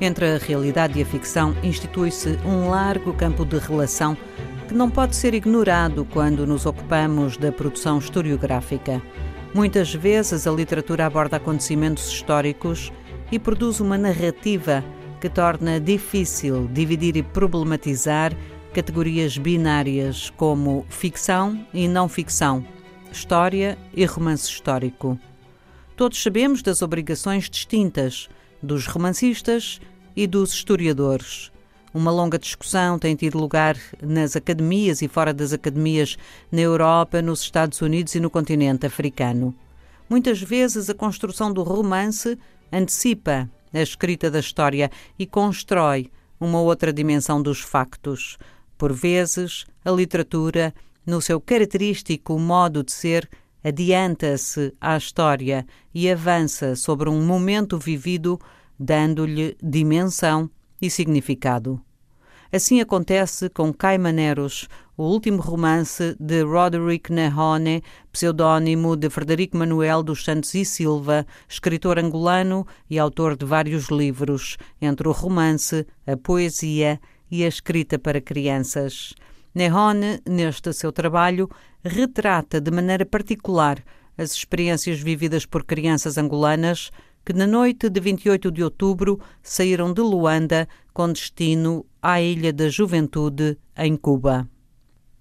Entre a realidade e a ficção institui-se um largo campo de relação que não pode ser ignorado quando nos ocupamos da produção historiográfica. Muitas vezes a literatura aborda acontecimentos históricos e produz uma narrativa que torna difícil dividir e problematizar categorias binárias como ficção e não ficção, história e romance histórico. Todos sabemos das obrigações distintas dos romancistas e dos historiadores. Uma longa discussão tem tido lugar nas academias e fora das academias na Europa, nos Estados Unidos e no continente africano. Muitas vezes a construção do romance antecipa a escrita da história e constrói uma outra dimensão dos factos. Por vezes, a literatura, no seu característico modo de ser, adianta-se à história e avança sobre um momento vivido, dando-lhe dimensão e significado. Assim acontece com Caimaneros, o último romance de Roderick Nehone, pseudónimo de Frederico Manuel dos Santos e Silva, escritor angolano e autor de vários livros, entre o romance, a poesia e a escrita para crianças. Nehone, neste seu trabalho, retrata de maneira particular as experiências vividas por crianças angolanas que, na noite de 28 de outubro, saíram de Luanda com destino à Ilha da Juventude, em Cuba.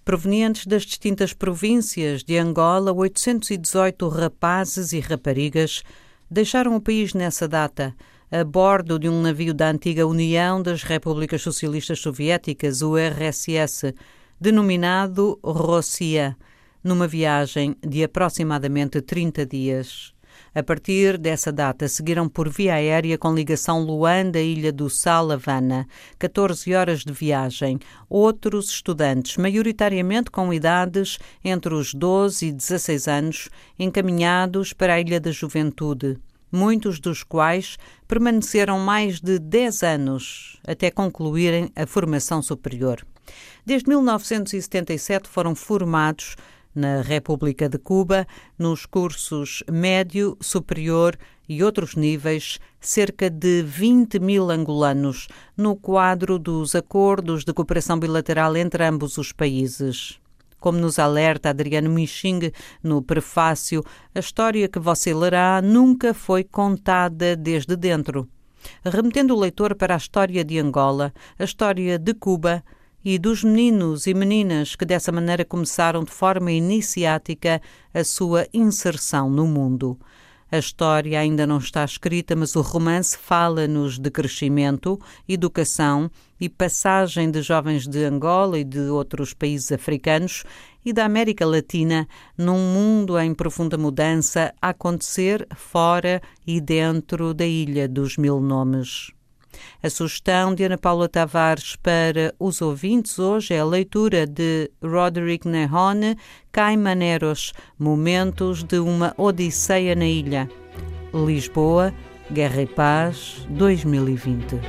Provenientes das distintas províncias de Angola, 818 rapazes e raparigas deixaram o país nessa data a bordo de um navio da antiga União das Repúblicas Socialistas Soviéticas, o RSS, denominado Rossia, numa viagem de aproximadamente 30 dias. A partir dessa data, seguiram por via aérea com ligação Luanda-Ilha do Sal, Havana, 14 horas de viagem, outros estudantes, maioritariamente com idades entre os 12 e 16 anos, encaminhados para a Ilha da Juventude muitos dos quais permaneceram mais de 10 anos até concluírem a formação superior. Desde 1977 foram formados na República de Cuba, nos cursos médio, superior e outros níveis, cerca de 20 mil angolanos, no quadro dos acordos de cooperação bilateral entre ambos os países. Como nos alerta Adriano Mixing no prefácio, a história que você lerá nunca foi contada desde dentro. Remetendo o leitor para a história de Angola, a história de Cuba e dos meninos e meninas que dessa maneira começaram de forma iniciática a sua inserção no mundo. A história ainda não está escrita, mas o romance fala-nos de crescimento, educação e passagem de jovens de Angola e de outros países africanos e da América Latina num mundo em profunda mudança a acontecer fora e dentro da Ilha dos Mil Nomes. A sugestão de Ana Paula Tavares para os ouvintes hoje é a leitura de Roderick Nehone, Caimaneros, Momentos de uma Odisseia na Ilha. Lisboa, Guerra e Paz, 2020.